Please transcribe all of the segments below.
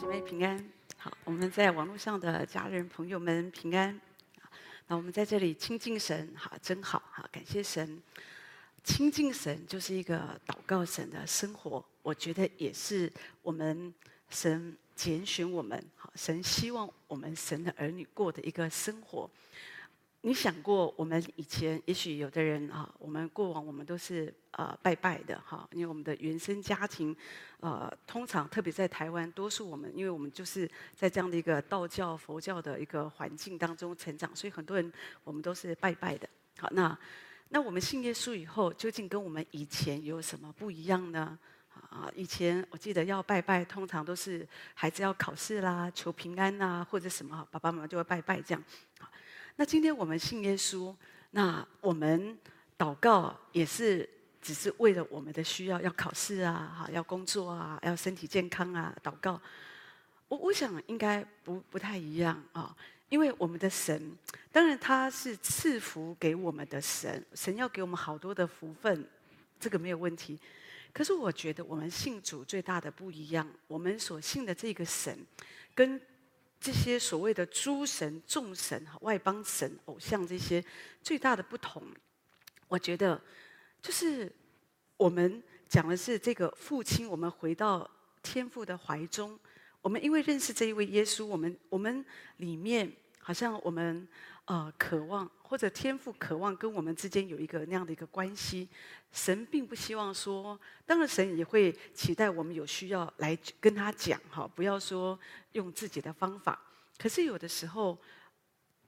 姐妹平安，好，我们在网络上的家人朋友们平安。那我们在这里亲近神，好，真好，好，感谢神。亲近神就是一个祷告神的生活，我觉得也是我们神拣选我们，好，神希望我们神的儿女过的一个生活。你想过，我们以前也许有的人啊，我们过往我们都是呃拜拜的哈，因为我们的原生家庭，呃，通常特别在台湾，多数我们因为我们就是在这样的一个道教、佛教的一个环境当中成长，所以很多人我们都是拜拜的。好，那那我们信耶稣以后，究竟跟我们以前有什么不一样呢？啊，以前我记得要拜拜，通常都是孩子要考试啦、求平安呐，或者什么，爸爸妈妈就会拜拜这样。那今天我们信耶稣，那我们祷告也是只是为了我们的需要，要考试啊，哈，要工作啊，要身体健康啊，祷告。我我想应该不不太一样啊，因为我们的神，当然他是赐福给我们的神，神要给我们好多的福分，这个没有问题。可是我觉得我们信主最大的不一样，我们所信的这个神跟。这些所谓的诸神、众神、外邦神、偶像，这些最大的不同，我觉得就是我们讲的是这个父亲，我们回到天父的怀中，我们因为认识这一位耶稣，我们我们里面好像我们呃渴望，或者天父渴望跟我们之间有一个那样的一个关系。神并不希望说，当然神也会期待我们有需要来跟他讲哈，不要说。用自己的方法，可是有的时候，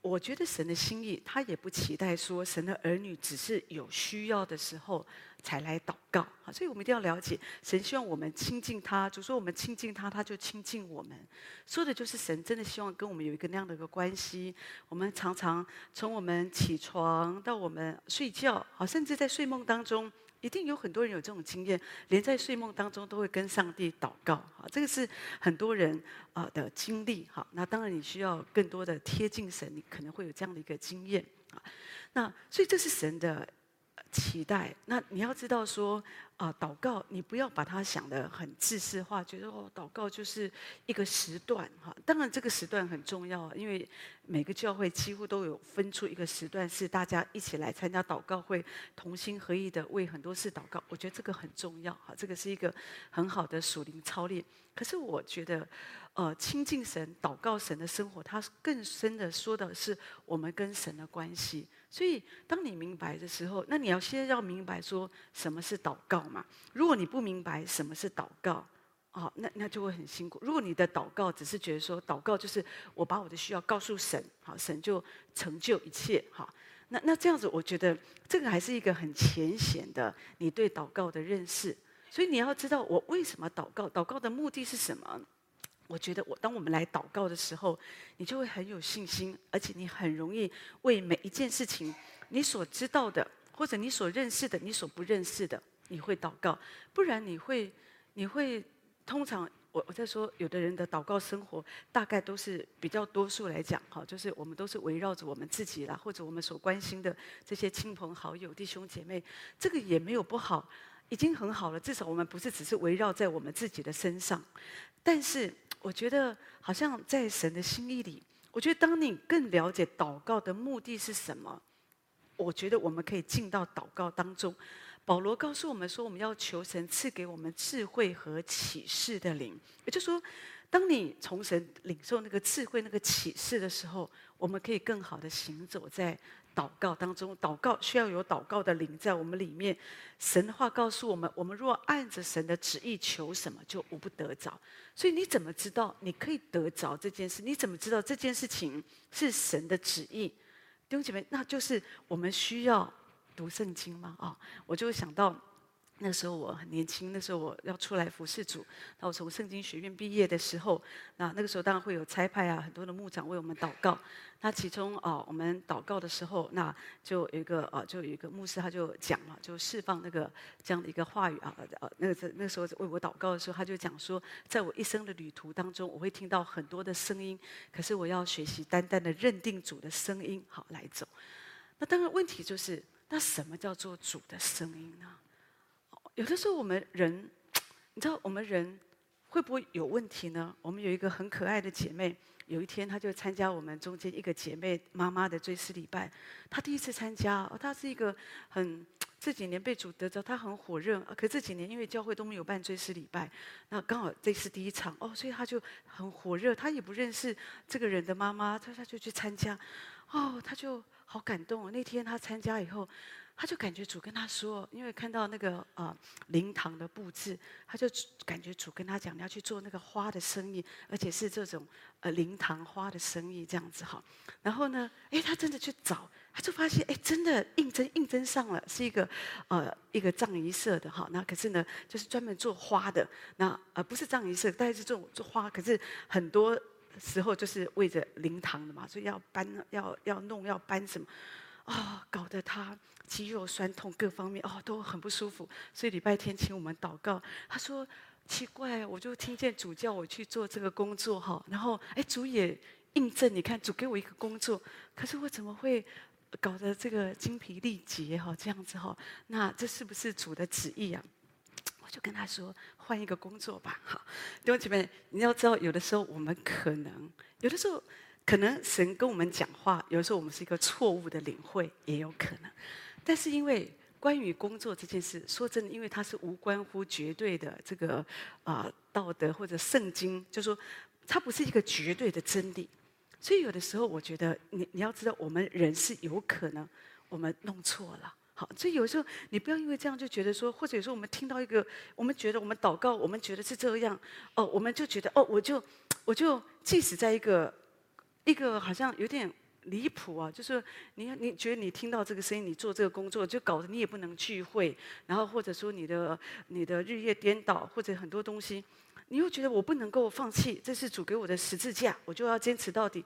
我觉得神的心意，他也不期待说神的儿女只是有需要的时候才来祷告。好，所以我们一定要了解，神希望我们亲近他，就说我们亲近他，他就亲近我们。说的就是神真的希望跟我们有一个那样的一个关系。我们常常从我们起床到我们睡觉，好，甚至在睡梦当中。一定有很多人有这种经验，连在睡梦当中都会跟上帝祷告，哈，这个是很多人啊的经历，哈。那当然你需要更多的贴近神，你可能会有这样的一个经验，啊。那所以这是神的期待。那你要知道说。啊，祷告，你不要把它想得很自私化，觉得哦，祷告就是一个时段哈。当然，这个时段很重要，因为每个教会几乎都有分出一个时段，是大家一起来参加祷告会，同心合意的为很多事祷告。我觉得这个很重要哈，这个是一个很好的属灵操练。可是我觉得，呃，亲近神、祷告神的生活，它更深的说的是我们跟神的关系。所以，当你明白的时候，那你要先要明白说什么是祷告嘛。如果你不明白什么是祷告，哦，那那就会很辛苦。如果你的祷告只是觉得说祷告就是我把我的需要告诉神，好，神就成就一切，好，那那这样子，我觉得这个还是一个很浅显的你对祷告的认识。所以你要知道我为什么祷告，祷告的目的是什么？我觉得我当我们来祷告的时候，你就会很有信心，而且你很容易为每一件事情，你所知道的，或者你所认识的，你所不认识的，你会祷告。不然你会，你会通常我我在说，有的人的祷告生活大概都是比较多数来讲，哈，就是我们都是围绕着我们自己啦，或者我们所关心的这些亲朋好友、弟兄姐妹，这个也没有不好，已经很好了。至少我们不是只是围绕在我们自己的身上，但是。我觉得好像在神的心意里，我觉得当你更了解祷告的目的是什么，我觉得我们可以进到祷告当中。保罗告诉我们说，我们要求神赐给我们智慧和启示的灵，也就是说，当你从神领受那个智慧、那个启示的时候，我们可以更好的行走在。祷告当中，祷告需要有祷告的灵在我们里面。神的话告诉我们：我们若按着神的旨意求什么，就无不得着。所以你怎么知道你可以得着这件事？你怎么知道这件事情是神的旨意？弟兄姐妹，那就是我们需要读圣经吗？啊，我就想到。那时候我很年轻，那时候我要出来服侍主。那我从圣经学院毕业的时候，那那个时候当然会有差派啊，很多的牧长为我们祷告。那其中啊，我们祷告的时候，那就有一个啊，就有一个牧师他就讲了，就释放那个这样的一个话语啊，呃，那个那个时候为我祷告的时候，他就讲说，在我一生的旅途当中，我会听到很多的声音，可是我要学习单单的认定主的声音，好来走。那当然问题就是，那什么叫做主的声音呢？有的时候，我们人，你知道，我们人会不会有问题呢？我们有一个很可爱的姐妹，有一天她就参加我们中间一个姐妹妈妈的追思礼拜，她第一次参加，哦，她是一个很。这几年被主得着，他很火热。可这几年因为教会都没有办追思礼拜，那刚好这是第一场哦，所以他就很火热。他也不认识这个人的妈妈，他他就去参加，哦，他就好感动。那天他参加以后，他就感觉主跟他说，因为看到那个啊灵堂的布置，他就感觉主跟他讲，你要去做那个花的生意，而且是这种呃灵堂花的生意这样子哈。然后呢，哎，他真的去找。他就发现，哎，真的应征应征上了，是一个呃一个葬仪社的哈。那可是呢，就是专门做花的。那呃不是葬仪社，但是做做花。可是很多时候就是为着灵堂的嘛，所以要搬要要弄要搬什么，啊、哦，搞得他肌肉酸痛，各方面哦都很不舒服。所以礼拜天请我们祷告，他说奇怪，我就听见主叫我去做这个工作哈。然后哎，主也印证，你看主给我一个工作，可是我怎么会？搞得这个精疲力竭哈，这样子哈，那这是不是主的旨意啊？我就跟他说，换一个工作吧，哈。弟兄姐妹，你要知道，有的时候我们可能，有的时候可能神跟我们讲话，有的时候我们是一个错误的领会，也有可能。但是因为关于工作这件事，说真的，因为它是无关乎绝对的这个啊、道德或者圣经，就说它不是一个绝对的真理。所以有的时候，我觉得你你要知道，我们人是有可能我们弄错了。好，所以有时候你不要因为这样就觉得说，或者有时候我们听到一个，我们觉得我们祷告，我们觉得是这样，哦，我们就觉得哦，我就我就即使在一个一个好像有点离谱啊，就是你你觉得你听到这个声音，你做这个工作，就搞得你也不能聚会，然后或者说你的你的日夜颠倒，或者很多东西。你又觉得我不能够放弃，这是主给我的十字架，我就要坚持到底。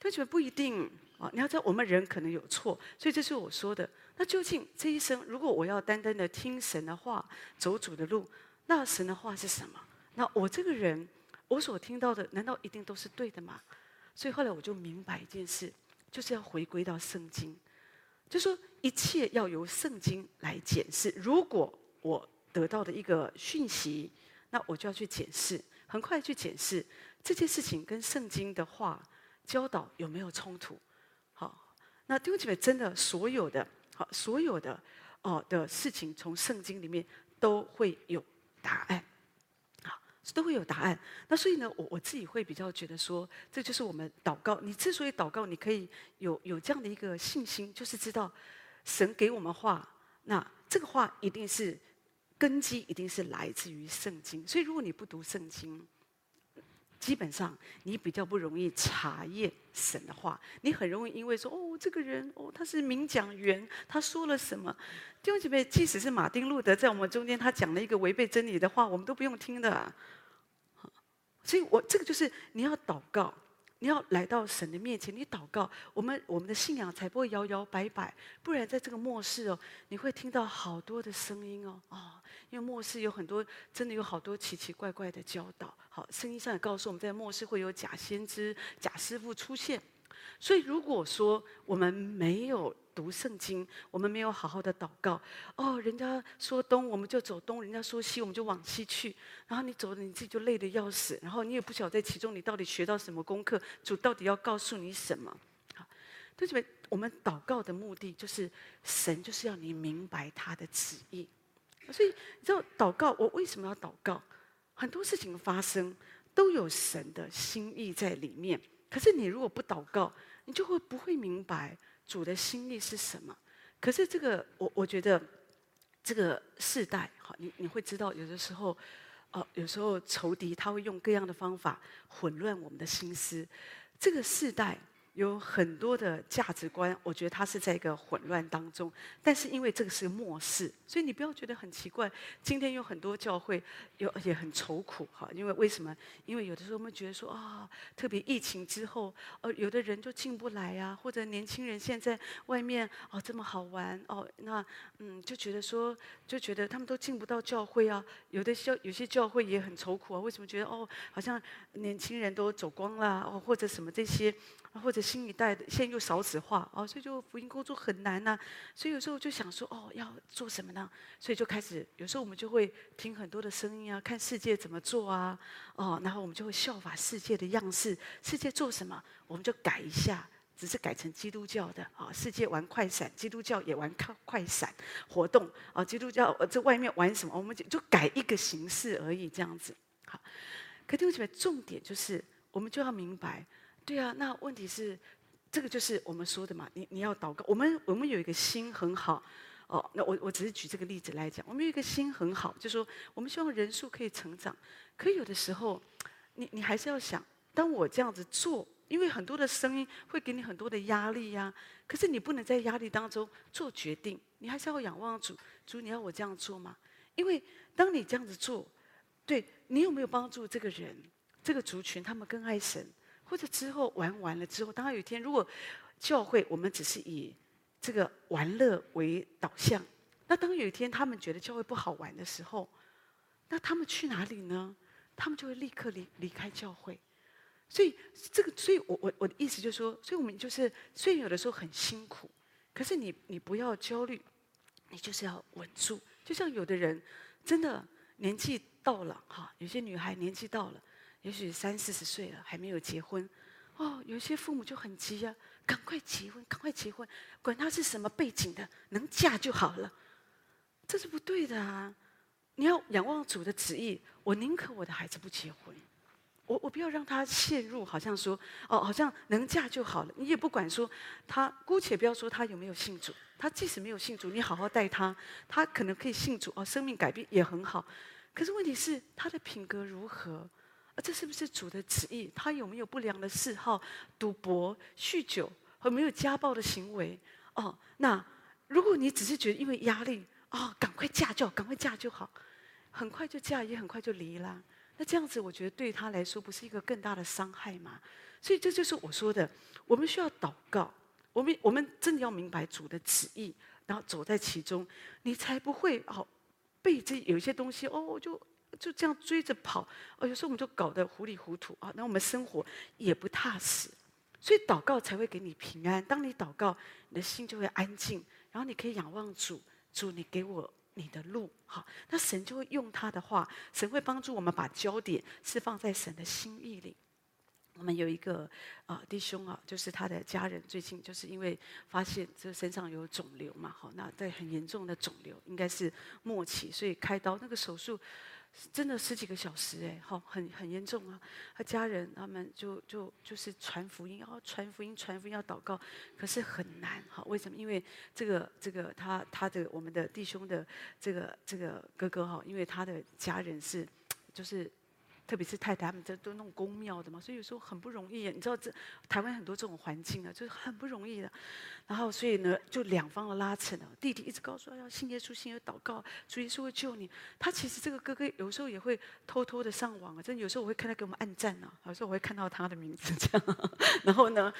但觉得不一定啊！你要知道，我们人可能有错，所以这是我说的。那究竟这一生，如果我要单单的听神的话，走主的路，那神的话是什么？那我这个人，我所听到的，难道一定都是对的吗？所以后来我就明白一件事，就是要回归到圣经，就说一切要由圣经来检视。如果我得到的一个讯息，那我就要去检视，很快去检视这件事情跟圣经的话教导有没有冲突。好，那弟兄姐妹真的所有的好，所有的哦的事情，从圣经里面都会有答案，都会有答案。那所以呢，我我自己会比较觉得说，这就是我们祷告。你之所以祷告，你可以有有这样的一个信心，就是知道神给我们话，那这个话一定是。根基一定是来自于圣经，所以如果你不读圣经，基本上你比较不容易查验神的话。你很容易因为说哦，这个人哦，他是名讲员，他说了什么？弟兄姐妹，即使是马丁路德在我们中间，他讲了一个违背真理的话，我们都不用听的啊。所以我这个就是你要祷告。你要来到神的面前，你祷告，我们我们的信仰才不会摇摇摆摆。不然，在这个末世哦，你会听到好多的声音哦，啊、哦，因为末世有很多，真的有好多奇奇怪怪的教导。好，圣经上也告诉我们在末世会有假先知、假师傅出现。所以，如果说我们没有读圣经，我们没有好好的祷告，哦，人家说东我们就走东，人家说西我们就往西去，然后你走了你自己就累得要死，然后你也不晓得在其中你到底学到什么功课，主到底要告诉你什么？好，对不对？我们祷告的目的就是神就是要你明白他的旨意，所以你知道祷告我为什么要祷告？很多事情发生都有神的心意在里面，可是你如果不祷告，你就会不会明白。主的心意是什么？可是这个，我我觉得这个世代，好，你你会知道，有的时候，哦，有时候仇敌他会用各样的方法混乱我们的心思。这个世代。有很多的价值观，我觉得它是在一个混乱当中。但是因为这个是末世，所以你不要觉得很奇怪。今天有很多教会有也很愁苦哈，因为为什么？因为有的时候我们觉得说啊、特别疫情之后，呃，有的人就进不来啊，或者年轻人现在外面哦这么好玩哦，那嗯就觉得说就觉得他们都进不到教会啊。有的教有些教会也很愁苦啊，为什么觉得哦好像年轻人都走光了哦，或者什么这些，或者。新一代的，现在又少子化哦，所以就福音工作很难呐、所以有时候就想说，哦，要做什么呢？所以就开始，有时候我们就会听很多的声音啊，看世界怎么做啊，哦，然后我们就会效法世界的样式，世界做什么，我们就改一下，只是改成基督教的啊、世界玩快闪，基督教也玩快快闪活动啊、基督教这外面玩什么，我们就就改一个形式而已，这样子。好，可弟兄姐妹，重点就是我们就要明白。对啊，那问题是，这个就是我们说的嘛。你你要祷告，我们我们有一个心很好，哦，那我我只是举这个例子来讲，我们有一个心很好，就是说我们希望人数可以成长。可有的时候，你你还是要想，当我这样子做，因为很多的声音会给你很多的压力呀、可是你不能在压力当中做决定，你还是要仰望主。主，你要我这样做吗？因为当你这样子做，对你有没有帮助这个人、这个族群，他们更爱神？或者之后玩完了之后，当然有一天，如果教会我们只是以这个玩乐为导向，那当有一天他们觉得教会不好玩的时候，那他们去哪里呢？他们就会立刻离离开教会。所以这个，所以我我我的意思就是说，所以我们就是虽然有的时候很辛苦，可是你你不要焦虑，你就是要稳住。就像有的人真的年纪到了哈，有些女孩年纪到了。也许三四十岁了还没有结婚，哦，有些父母就很急呀、赶快结婚，赶快结婚，管他是什么背景的，能嫁就好了。这是不对的啊！你要仰望主的旨意，我宁可我的孩子不结婚，我我不要让他陷入好像说哦，好像能嫁就好了。你也不管说他，姑且不要说他有没有信主，他即使没有信主，你好好待他，他可能可以信主哦，生命改变也很好。可是问题是他的品格如何？这是不是主的旨意？他有没有不良的嗜好，赌博、酗酒，和没有家暴的行为？哦，那如果你只是觉得因为压力，哦，赶快嫁就赶快嫁就好，很快就嫁，也很快就离了。那这样子，我觉得对他来说不是一个更大的伤害吗？所以这就是我说的，我们需要祷告，我们我们真的要明白主的旨意，然后走在其中，你才不会哦被这有一些东西哦就。就这样追着跑，哦，有时候我们就搞得糊里糊涂啊，那我们生活也不踏实，所以祷告才会给你平安。当你祷告，你的心就会安静，然后你可以仰望主，主，你给我你的路，好，那神就会用他的话，神会帮助我们把焦点是放在神的心意里。我们有一个啊弟兄啊，就是他的家人最近就是因为发现这身上有肿瘤嘛，好，那在很严重的肿瘤，应该是末期，所以开刀那个手术。真的十几个小时哎，好，很很严重啊！他家人他们就就就是传福音，要传福音，传福音要祷告，可是很难哈。为什么？因为这个这个他他的我们的弟兄的这个这个哥哥哈，因为他的家人是就是。特别是太太，他们这都弄宫庙的嘛，所以有时候很不容易。你知道这台湾很多这种环境啊，就是很不容易的。然后所以呢，就两方的拉扯呢。弟弟一直告诉他要信耶稣，信耶稣祷告，主耶稣会救你。他其实这个哥哥有时候也会偷偷的上网啊，真的有时候我会看他给我们按赞啊，有时候我会看到他的名字这样。然后呢，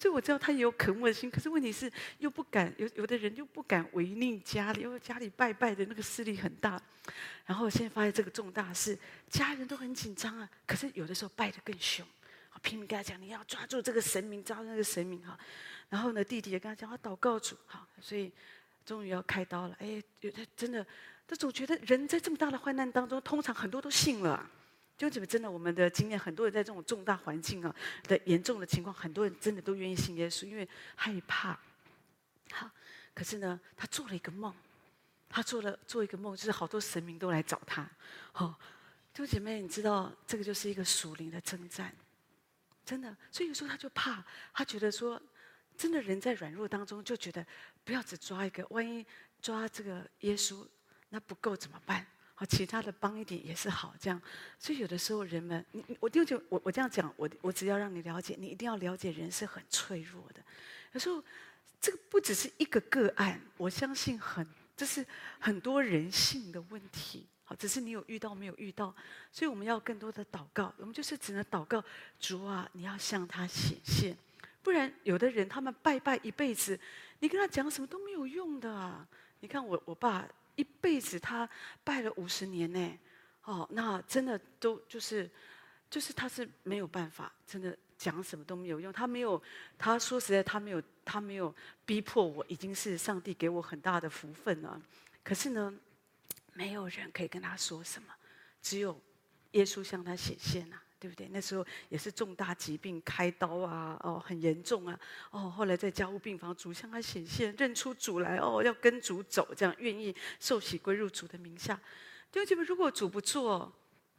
所以我知道他也有渴慕的心，可是问题是又不敢，有有的人又不敢违逆家里，因为家里拜拜的那个势力很大。然后现在发现这个重大事，家人都很紧张啊。可是有的时候拜得更凶，我拼命跟他讲，你要抓住这个神明，抓住那个神明哈。然后呢，弟弟也跟他讲，他祷告主哈。所以终于要开刀了。哎，有的真的，他总觉得人在这么大的患难当中，通常很多都信了。就怎么真的，我们的经验，很多人在这种重大环境啊的严重的情况，很多人真的都愿意信耶稣，因为害怕。好，可是呢，他做了一个梦。他做了做一个梦，就是好多神明都来找他。好、哦，弟兄姐妹，你知道这个就是一个属灵的征战，真的。所以有时候他就怕，他觉得说，真的人在软弱当中，就觉得不要只抓一个，万一抓这个耶稣那不够怎么办？好，其他的帮一点也是好，这样。所以有的时候人们，你我就就我我这样讲，我我只要让你了解，你一定要了解人是很脆弱的。有时候这个不只是一个个案，我相信很。这是很多人性的问题，好，只是你有遇到没有遇到，所以我们要更多的祷告。我们就是只能祷告，主啊，你要向他显现，不然有的人他们拜拜一辈子，你跟他讲什么都没有用的啊。你看我我爸一辈子他拜了五十年呢，哦，那真的都就是就是他是没有办法，真的讲什么都没有用。他没有，他说实在，他没有，他没有逼迫我，已经是上帝给我很大的福分了。可是呢，没有人可以跟他说什么，只有耶稣向他显现呐、啊，对不对？那时候也是重大疾病，开刀啊，哦，很严重啊，哦，后来在家务病房，主向他显现，认出主来，哦，要跟主走，这样愿意受洗归入主的名下。弟兄姐妹，如果主不做，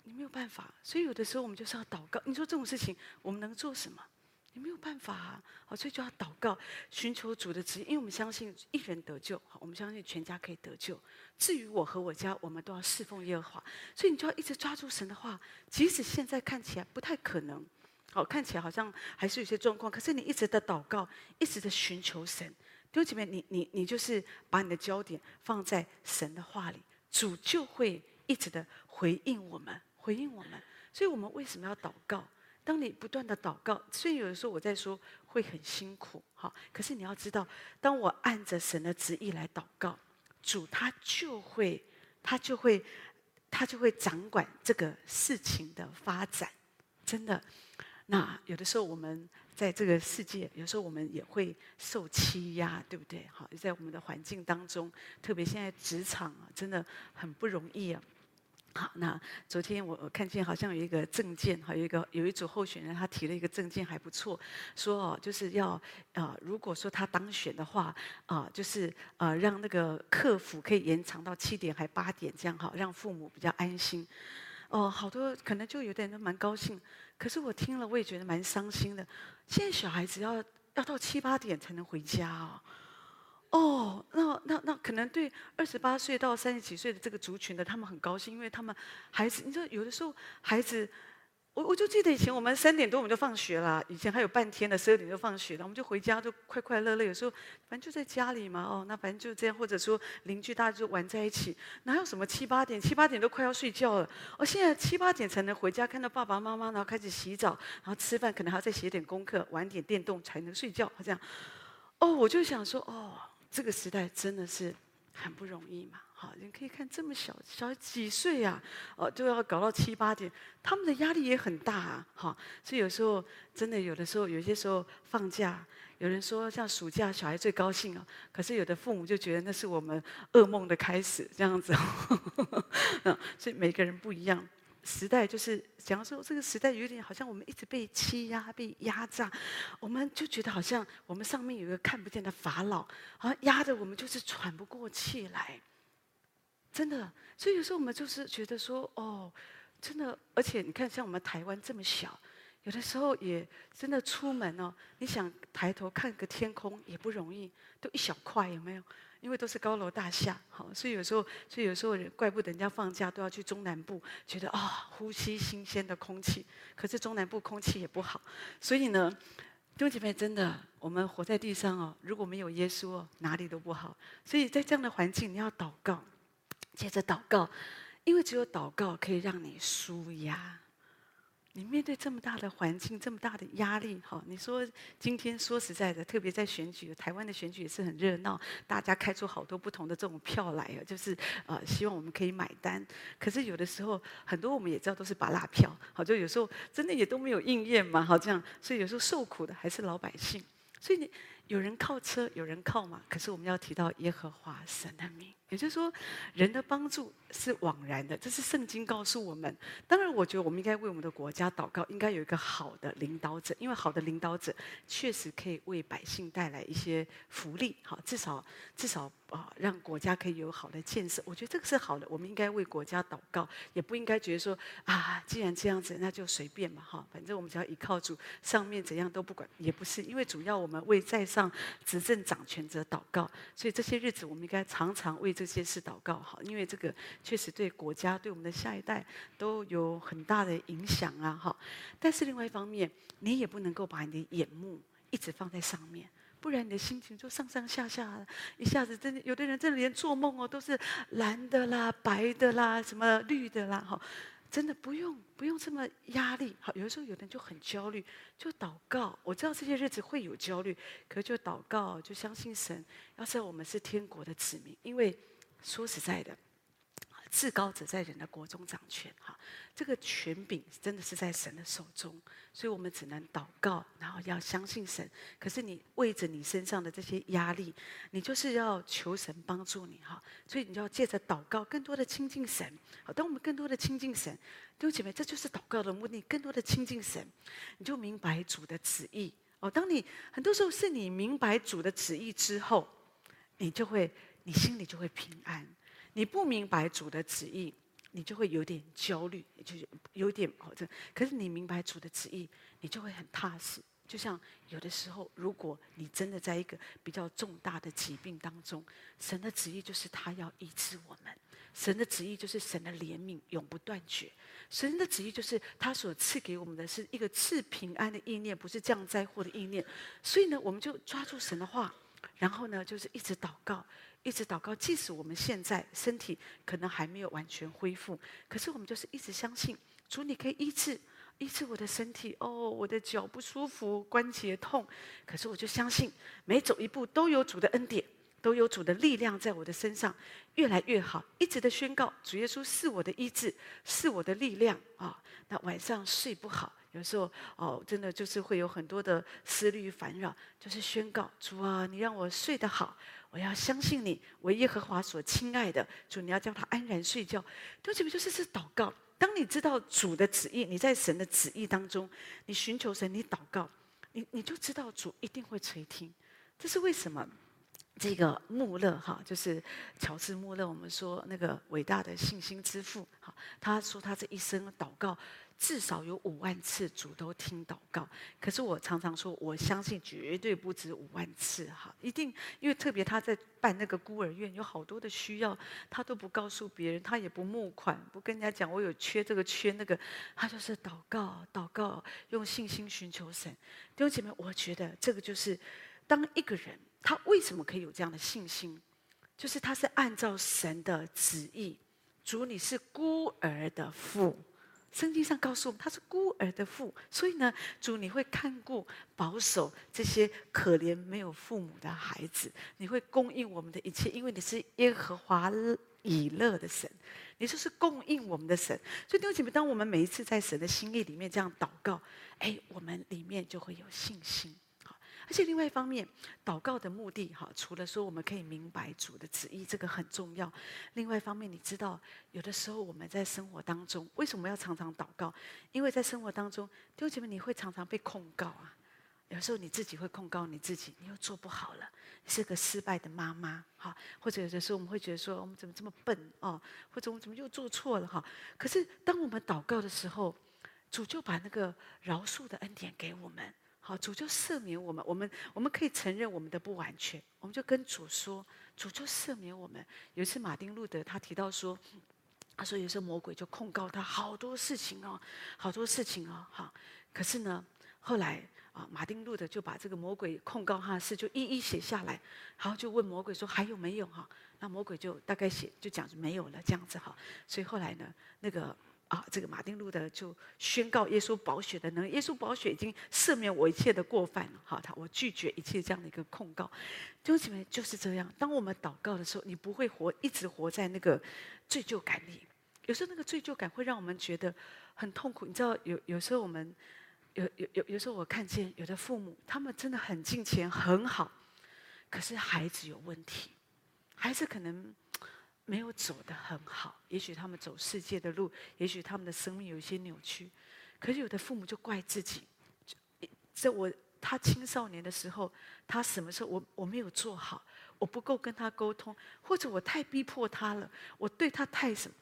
你没有办法。所以有的时候我们就是要祷告。你说这种事情，我们能做什么？你没有办法啊，好，所以就要祷告，寻求主的旨意，因为我们相信一人得救，好，我们相信全家可以得救。至于我和我家，我们都要侍奉耶和华。所以你就要一直抓住神的话，即使现在看起来不太可能，好，看起来好像还是有些状况，可是你一直的祷告，一直的寻求神，弟兄姐妹，你你你就是把你的焦点放在神的话里，主就会一直的回应我们，回应我们。所以我们为什么要祷告？当你不断的祷告，虽然有的时候我在说会很辛苦，哈，可是你要知道，当我按着神的旨意来祷告，主他就会，他就会，他就会掌管这个事情的发展，真的。那有的时候我们在这个世界，有时候我们也会受欺压，对不对？好，在我们的环境当中，特别现在职场啊，真的很不容易啊。好，那昨天我看见好像有一个政见，还有一个有一组候选人，他提了一个政见还不错，说哦，就是要啊、如果说他当选的话啊、就是啊、让那个客服可以延长到七点还八点这样好，让父母比较安心。哦、好多可能就有点都蛮高兴，可是我听了我也觉得蛮伤心的。现在小孩子要要到七八点才能回家哦。哦，那那那可能对二十八岁到三十几岁的这个族群的，他们很高兴，因为他们孩子，你知道，有的时候孩子，我我就记得以前我们三点多我们就放学了，以前还有半天的，十二点就放学了，我们就回家就快快乐乐，有时候反正就在家里嘛，哦，那反正就这样，或者说邻居大家就玩在一起，哪有什么七八点，七八点都快要睡觉了，哦，现在七八点才能回家，看到爸爸妈妈，然后开始洗澡，然后吃饭，可能还要再写点功课，玩点电动才能睡觉，这样，哦，我就想说，哦。这个时代真的是很不容易嘛？好，你可以看这么小小几岁呀、啊，哦，就要搞到七八点，他们的压力也很大啊。好，所以有时候真的有的时候，有些时候放假，有人说像暑假小孩最高兴啊，可是有的父母就觉得那是我们噩梦的开始，这样子。嗯，所以每个人不一样。时代就是，假如说这个时代有点好像我们一直被欺压、被压榨，我们就觉得好像我们上面有一个看不见的法老，好像压得我们就是喘不过气来。真的，所以有时候我们就是觉得说，哦，真的，而且你看，像我们台湾这么小，有的时候也真的出门哦，你想抬头看个天空也不容易，都一小块，有没有？因为都是高楼大厦，好，所以有时候，所以有时候怪不得人家放假都要去中南部，觉得啊、呼吸新鲜的空气。可是中南部空气也不好，所以呢，弟兄姐妹，真的，我们活在地上哦，如果没有耶稣哦，哪里都不好。所以在这样的环境，你要祷告，接着祷告，因为只有祷告可以让你舒压。你面对这么大的环境，这么大的压力，哈，你说今天说实在的，特别在选举，台湾的选举也是很热闹，大家开出好多不同的这种票来啊，就是呃，希望我们可以买单。可是有的时候，很多我们也知道都是把拉票，好，就有时候真的也都没有应验嘛，好这样，所以有时候受苦的还是老百姓。所以你有人靠车，有人靠马，可是我们要提到耶和华神的名。也就是说，人的帮助是枉然的，这是圣经告诉我们。当然，我觉得我们应该为我们的国家祷告，应该有一个好的领导者，因为好的领导者确实可以为百姓带来一些福利，好，至少至少啊，让国家可以有好的建设。我觉得这个是好的，我们应该为国家祷告，也不应该觉得说啊，既然这样子，那就随便嘛，哈，反正我们只要依靠主，上面怎样都不管，也不是，因为主要我们为在上执政掌权者祷告，所以这些日子我们应该常常为这。些事祷告好，因为这个确实对国家、对我们的下一代都有很大的影响啊！哈，但是另外一方面，你也不能够把你的眼目一直放在上面，不然你的心情就上上下下，一下子真的有的人真的连做梦哦都是蓝的啦、白的啦、什么绿的啦，哈，真的不用不用这么压力。好，有的时候有的人就很焦虑，就祷告。我知道这些日子会有焦虑，可就祷告，就相信神。要知道我们是天国的子民，因为。说实在的，至高者在人的国中掌权，哈，这个权柄真的是在神的手中，所以我们只能祷告，然后要相信神。可是你为着你身上的这些压力，你就是要求神帮助你，哈，所以你就要借着祷告，更多的亲近神。好，当我们更多的亲近神，弟兄姐妹，这就是祷告的目的，更多的亲近神，你就明白主的旨意。哦，当你很多时候是你明白主的旨意之后，你就会，你心里就会平安。你不明白主的旨意，你就会有点焦虑，就有点。可是你明白主的旨意，你就会很踏实。就像有的时候，如果你真的在一个比较重大的疾病当中，神的旨意就是他要医治我们，神的旨意就是神的怜悯永不断绝，神的旨意就是他所赐给我们的是一个赐平安的意念，不是降灾祸的意念。所以呢，我们就抓住神的话，然后呢，就是一直祷告。一直祷告，即使我们现在身体可能还没有完全恢复，可是我们就是一直相信主，你可以医治医治我的身体。哦，我的脚不舒服，关节痛，可是我就相信每走一步都有主的恩典，都有主的力量在我的身上越来越好。一直的宣告，主耶稣是我的医治，是我的力量啊、那晚上睡不好，有时候哦，真的就是会有很多的思虑烦扰，就是宣告主啊，你让我睡得好。我要相信你，为耶和华所亲爱的主，你要叫他安然睡觉。这不，就是是祷告。当你知道主的旨意，你在神的旨意当中，你寻求神，你祷告，你你就知道主一定会垂听。这是为什么？这个穆勒哈，就是乔治穆勒，我们说那个伟大的信心之父，哈，他说他这一生祷告。至少有五万次主都听祷告，可是我常常说，我相信绝对不止五万次哈，一定，因为特别他在办那个孤儿院，有好多的需要，他都不告诉别人，他也不募款，不跟人家讲我有缺这个缺那个，他就是祷告，祷告，用信心寻求神。弟兄姐妹，我觉得这个就是，当一个人他为什么可以有这样的信心，就是他是按照神的旨意，主你是孤儿的父。圣经上告诉我们，他是孤儿的父，所以呢，主你会看顾、保守这些可怜没有父母的孩子，你会供应我们的一切，因为你是耶和华以勒的神，你就是供应我们的神。所以弟兄姐妹，当我们每一次在神的心意里面这样祷告，哎，我们里面就会有信心。而且另外一方面，祷告的目的哈，除了说我们可以明白主的旨意，这个很重要。另外一方面，你知道，有的时候我们在生活当中，为什么要常常祷告？因为在生活当中，弟兄姐妹，你会常常被控告啊。有时候你自己会控告你自己，你又做不好了，你是个失败的妈妈哈。或者有的时候我们会觉得说，我们怎么这么笨哦？或者我们怎么又做错了哈？可是当我们祷告的时候，主就把那个饶恕的恩典给我们。好，主就赦免我们，我们我们可以承认我们的不完全，我们就跟主说，主就赦免我们。有一次，马丁路德他提到说，他说有时候魔鬼就控告他好多事情哦，好多事情哦，哈，可是呢，后来啊，马丁路德就把这个魔鬼控告他的事就一一写下来，然后就问魔鬼说还有没有哈？那魔鬼就大概写就讲没有了这样子哈，所以后来呢，那个。啊，这个马丁路德就宣告耶稣宝血的能力，耶稣宝血已经赦免我一切的过犯了。好，他我拒绝一切这样的一个控告。弟兄姐妹就是这样，当我们祷告的时候，你不会活一直活在那个罪疚感里。有时候那个罪疚感会让我们觉得很痛苦。你知道，有有时候我们有有有有时候我看见有的父母，他们真的很敬虔很好，可是孩子有问题，孩子可能。没有走得很好，也许他们走世界的路，也许他们的生命有一些扭曲，可是有的父母就怪自己，在我他青少年的时候，他什么时候我我没有做好，我不够跟他沟通，或者我太逼迫他了，我对他太什么？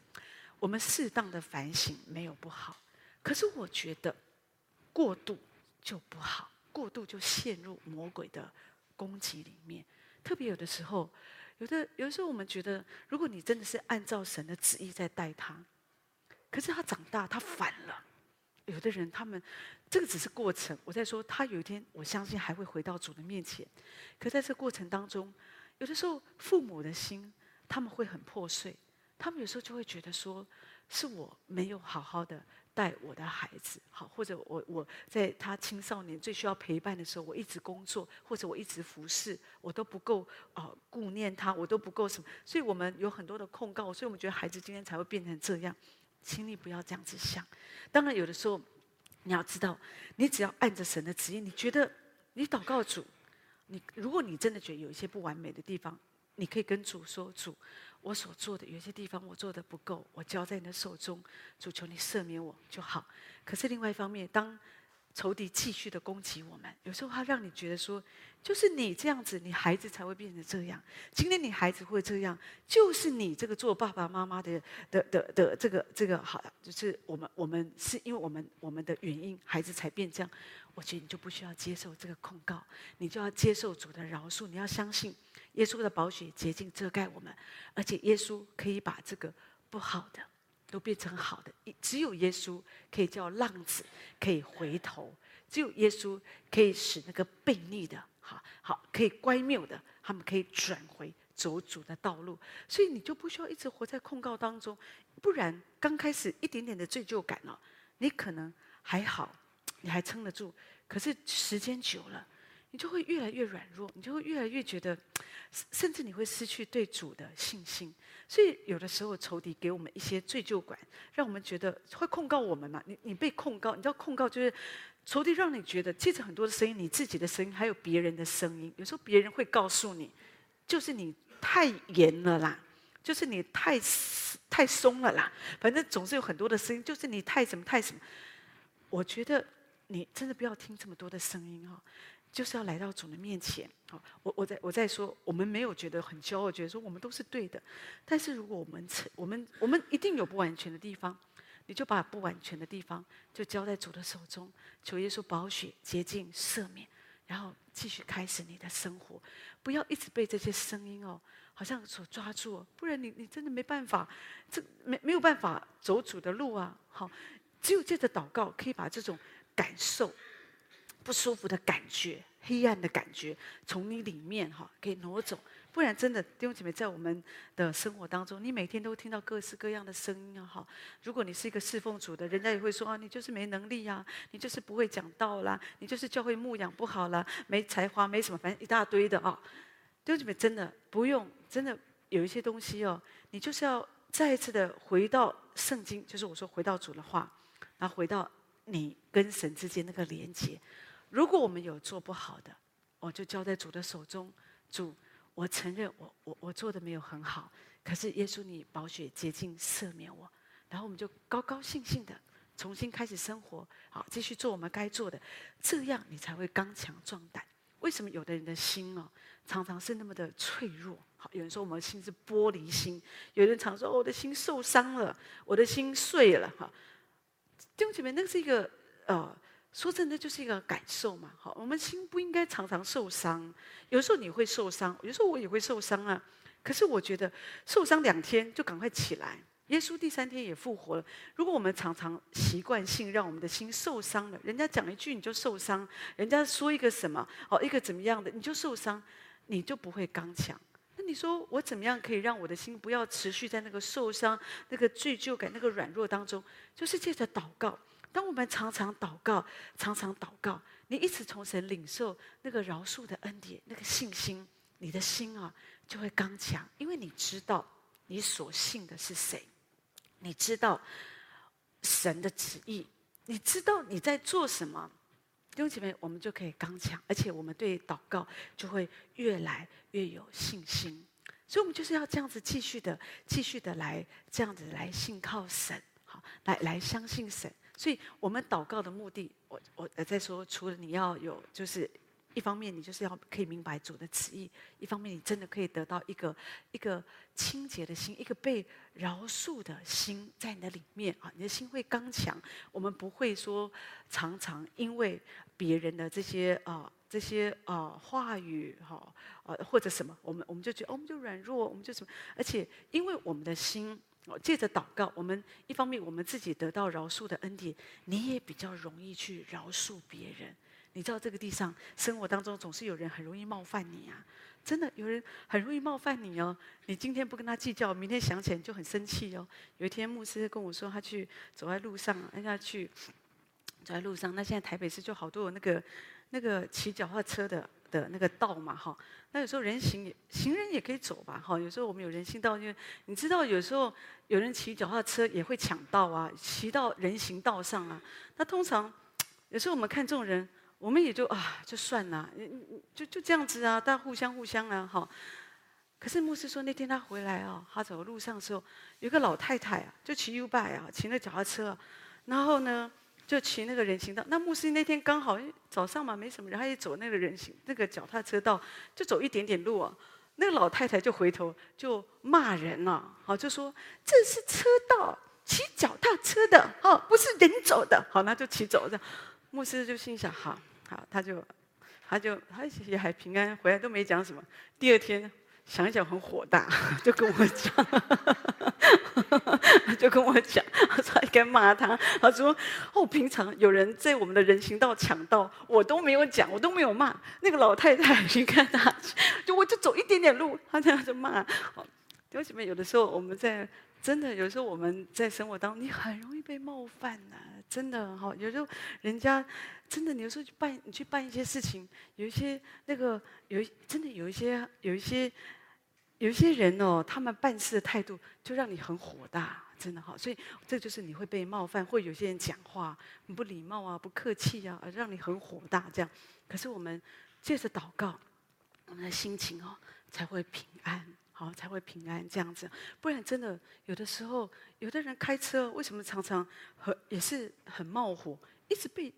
我们适当的反省没有不好，可是我觉得过度就不好，过度就陷入魔鬼的攻击里面，特别有的时候。有的有的时候，我们觉得，如果你真的是按照神的旨意在带他，可是他长大，他反了。有的人，他们这个只是过程。我在说，他有一天，我相信还会回到主的面前。可在这过程当中，有的时候，父母的心他们会很破碎。他们有时候就会觉得说，是我没有好好的爱我的孩子，好，或者我我在他青少年最需要陪伴的时候，我一直工作，或者我一直服侍，我都不够啊顾念他，我都不够什么，所以我们有很多的控告，所以我们觉得孩子今天才会变成这样，请你不要这样子想。当然，有的时候你要知道，你只要按着神的旨意，你觉得你祷告主，你如果你真的觉得有一些不完美的地方，你可以跟主说主。我所做的有些地方我做的不够，我交在你的手中，主求你赦免我就好。可是另外一方面，当仇敌继续的攻击我们，有时候他让你觉得说，就是你这样子，你孩子才会变成这样。今天你孩子会这样，就是你这个做爸爸妈妈的的的的这个这个好，就是我们我们是因为我们我们的原因，孩子才变这样。我觉得你就不需要接受这个控告，你就要接受主的饶恕，你要相信。耶稣的宝血洁净遮盖我们，而且耶稣可以把这个不好的都变成好的。只有耶稣可以叫浪子可以回头，只有耶稣可以使那个悖逆的，好好可以乖谬的，他们可以转回走主的道路。所以你就不需要一直活在控告当中，不然刚开始一点点的罪疚感哦，你可能还好，你还撑得住。可是时间久了，你就会越来越软弱，你就会越来越觉得。甚至你会失去对主的信心，所以有的时候仇敌给我们一些罪疚感，让我们觉得会控告我们嘛。你你被控告，你知道控告就是仇敌让你觉得借着很多的声音，你自己的声音还有别人的声音。有时候别人会告诉你，就是你太严了啦，就是你太太松了啦，反正总是有很多的声音，就是你太什么太什么。我觉得你真的不要听这么多的声音哦。就是要来到主的面前，好，我我在我在说，我们没有觉得很骄傲，觉得说我们都是对的。但是如果我们成我们我们一定有不完全的地方，你就把不完全的地方就交在主的手中，求耶稣保血洁净赦免，然后继续开始你的生活，不要一直被这些声音哦，好像所抓住，不然你你真的没办法，这没没有办法走主的路啊。好，只有借着祷告，可以把这种感受。不舒服的感觉，黑暗的感觉，从你里面哈给挪走，不然真的弟兄姐妹，在我们的生活当中，你每天都听到各式各样的声音啊哈。如果你是一个侍奉主的，人家也会说啊，你就是没能力呀，你就是不会讲道啦，你就是教会牧养不好啦，没才华，没什么，反正一大堆的啊。弟兄姐妹，真的不用，真的有一些东西哦，你就是要再一次的回到圣经，就是我说回到主的话，然后回到你跟神之间那个连接。如果我们有做不好的，我就交在主的手中。主，我承认我我我做的没有很好，可是耶稣你宝血洁净赦免我，然后我们就高高兴兴的重新开始生活，好，继续做我们该做的，这样你才会刚强壮胆。为什么有的人的心哦，常常是那么的脆弱？好，有人说我们的心是玻璃心，有人常说，我的心受伤了，我的心碎了。哈，弟兄姐妹，那是一个呃。说真的，就是一个感受嘛。好，我们心不应该常常受伤。有时候你会受伤，有时候我也会受伤啊。可是我觉得受伤两天就赶快起来。耶稣第三天也复活了。如果我们常常习惯性让我们的心受伤了，人家讲一句你就受伤，人家说一个什么哦，一个怎么样的你就受伤，你就不会刚强。那你说我怎么样可以让我的心不要持续在那个受伤、那个罪疚感、那个软弱当中？就是借着祷告。当我们常常祷告，常常祷告，你一直从神领受那个饶恕的恩典，那个信心，你的心啊就会刚强，因为你知道你所信的是谁，你知道神的旨意，你知道你在做什么，弟兄姐妹，我们就可以刚强，而且我们对祷告就会越来越有信心。所以，我们就是要这样子继续的、继续的来这样子来信靠神，好，来来相信神。所以我们祷告的目的，我我在说，除了你要有，就是一方面你就是要可以明白主的旨意，一方面你真的可以得到一个一个清洁的心，一个被饶恕的心在你的里面啊，你的心会刚强。我们不会说常常因为别人的这些啊、这些啊、话语哈呃或者什么，我们我们就觉得、我们就软弱，我们就什么，而且因为我们的心。我借着祷告，我们一方面我们自己得到饶恕的恩典，你也比较容易去饶恕别人。你知道这个地上生活当中总是有人很容易冒犯你啊，真的有人很容易冒犯你哦。你今天不跟他计较，明天想起来就很生气哦。有一天牧师跟我说，他去走在路上，人家去走在路上。那现在台北市就好多那个那个骑脚踏车的的那个道嘛，哈。那有时候人行也行人也可以走吧，哈。有时候我们有人行道，因为你知道，有时候有人骑脚踏车也会抢道啊，骑到人行道上啊。那通常有时候我们看这种人。我们也就啊，就算了，就就这样子啊，大家互相互相啊，哈。可是牧师说那天他回来啊，他走路上的时候，有个老太太啊，就骑 U-bike 啊，骑那脚踏车，然后呢，就骑那个人行道。那牧师那天刚好早上嘛，没什么人，他也走那个人行那个脚踏车道，就走一点点路啊。那个老太太就回头就骂人了，好，就说这是车道，骑脚踏车的，哦，不是人走的，好，那就骑走这样。牧师就心想，好。好，他就，他就，他也还平安回来，都没讲什么。第二天想一想很火大，就跟我讲，就跟我讲，他说应该骂他。他说哦，平常有人在我们的人行道抢道，我都没有讲，我都没有骂那个老太太。你看他，就我就走一点点路，他这样就骂。为什么有的时候我们在真的有时候我们在生活当中，你很容易被冒犯呐、真的哈，有时候人家。真的，你有时候去办，你去办一些事情，有一些那个有真的有一些有一些有些人哦，他们办事的态度就让你很火大，真的哈。所以这就是你会被冒犯，或有些人讲话很不礼貌啊、不客气啊，而让你很火大这样。可是我们借着祷告，我们的心情哦才会平安，好才会平安这样子。不然真的有的时候，有的人开车为什么常常很也是很冒火，一直被。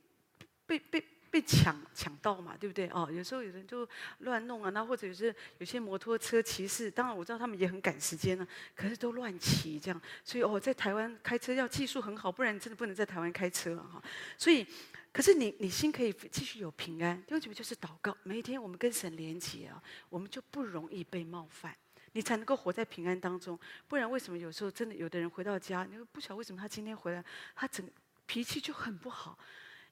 被被被抢抢到嘛，对不对？哦，有时候有人就乱弄啊，那或者有些有些摩托车骑士，当然我知道他们也很赶时间呢、啊，可是都乱骑这样，所以哦，在台湾开车要技术很好，不然真的不能在台湾开车啊。哈。所以，可是你你心可以继续有平安，因为什么？就是祷告，每一天我们跟神连接啊，我们就不容易被冒犯，你才能够活在平安当中。不然为什么有时候真的有的人回到家，你不晓得为什么他今天回来，他整脾气就很不好。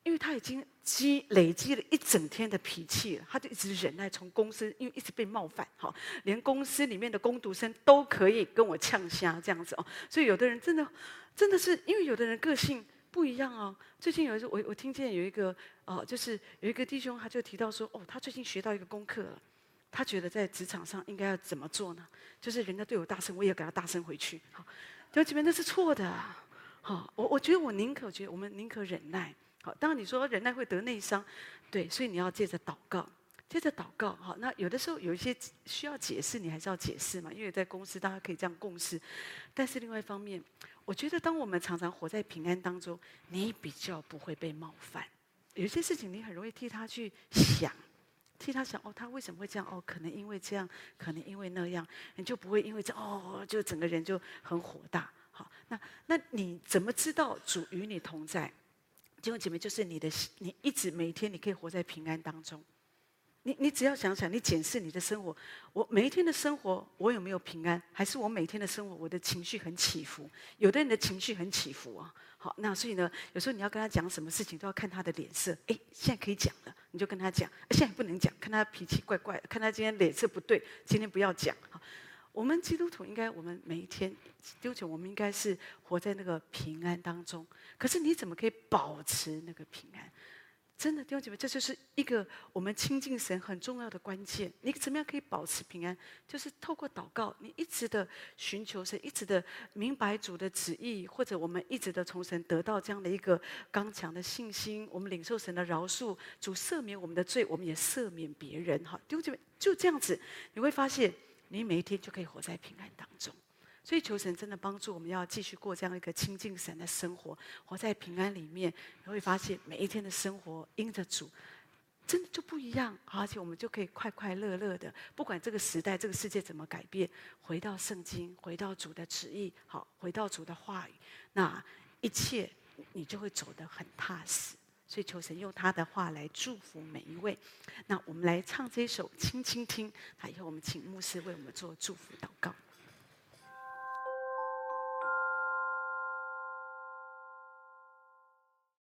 因为他已经积累积了一整天的脾气了，他就一直忍耐。从公司，因为一直被冒犯，哈，连公司里面的工读生都可以跟我呛虾这样子哦。所以有的人真的，真的是因为有的人个性不一样哦。最近有一次，我我听见有一个哦，就是有一个弟兄，他就提到说，哦，他最近学到一个功课了。他觉得在职场上应该要怎么做呢？就是人家对我大声，我也要给他大声回去。好，就这边那是错的。好，我我觉得我宁可觉得我们宁可忍耐。好，当你说忍耐会得内伤，对，所以你要借着祷告，借着祷告。好，那有的时候有一些需要解释，你还是要解释嘛，因为在公司大家可以这样共事。但是另外一方面，我觉得当我们常常活在平安当中，你比较不会被冒犯。有些事情你很容易替他去想，替他想哦，他为什么会这样？哦，可能因为这样，可能因为那样，你就不会因为这哦，就整个人就很火大。好，那那你怎么知道主与你同在？弟兄姐妹，就是你的，你一直每天，你可以活在平安当中。你你只要想想，你检视你的生活，我每一天的生活，我有没有平安？还是我每天的生活，我的情绪很起伏？有的人的情绪很起伏啊。好，那所以呢，有时候你要跟他讲什么事情，都要看他的脸色。哎，现在可以讲了，你就跟他讲；现在不能讲，看他脾气怪怪的，看他今天脸色不对，今天不要讲。好。我们基督徒应该，我们每一天，丢球，我们应该是活在那个平安当中。可是你怎么可以保持那个平安？真的，弟兄姐妹，这就是一个我们亲近神很重要的关键。你怎么样可以保持平安？就是透过祷告，你一直的寻求神，一直的明白主的旨意，或者我们一直的从神得到这样的一个刚强的信心。我们领受神的饶恕，主赦免我们的罪，我们也赦免别人。哈，弟兄姐妹，就这样子，你会发现。你每一天就可以活在平安当中，所以求神真的帮助我们，要继续过这样一个亲近神的生活，活在平安里面。你会发现每一天的生活因着主，真的就不一样，而且我们就可以快快乐乐的，不管这个时代、这个世界怎么改变，回到圣经，回到主的旨意，好，回到主的话语，那一切你就会走得很踏实。所以求神用他的话来祝福每一位。那我们来唱这首《轻轻听》，啊，以后我们请牧师为我们做祝福祷告。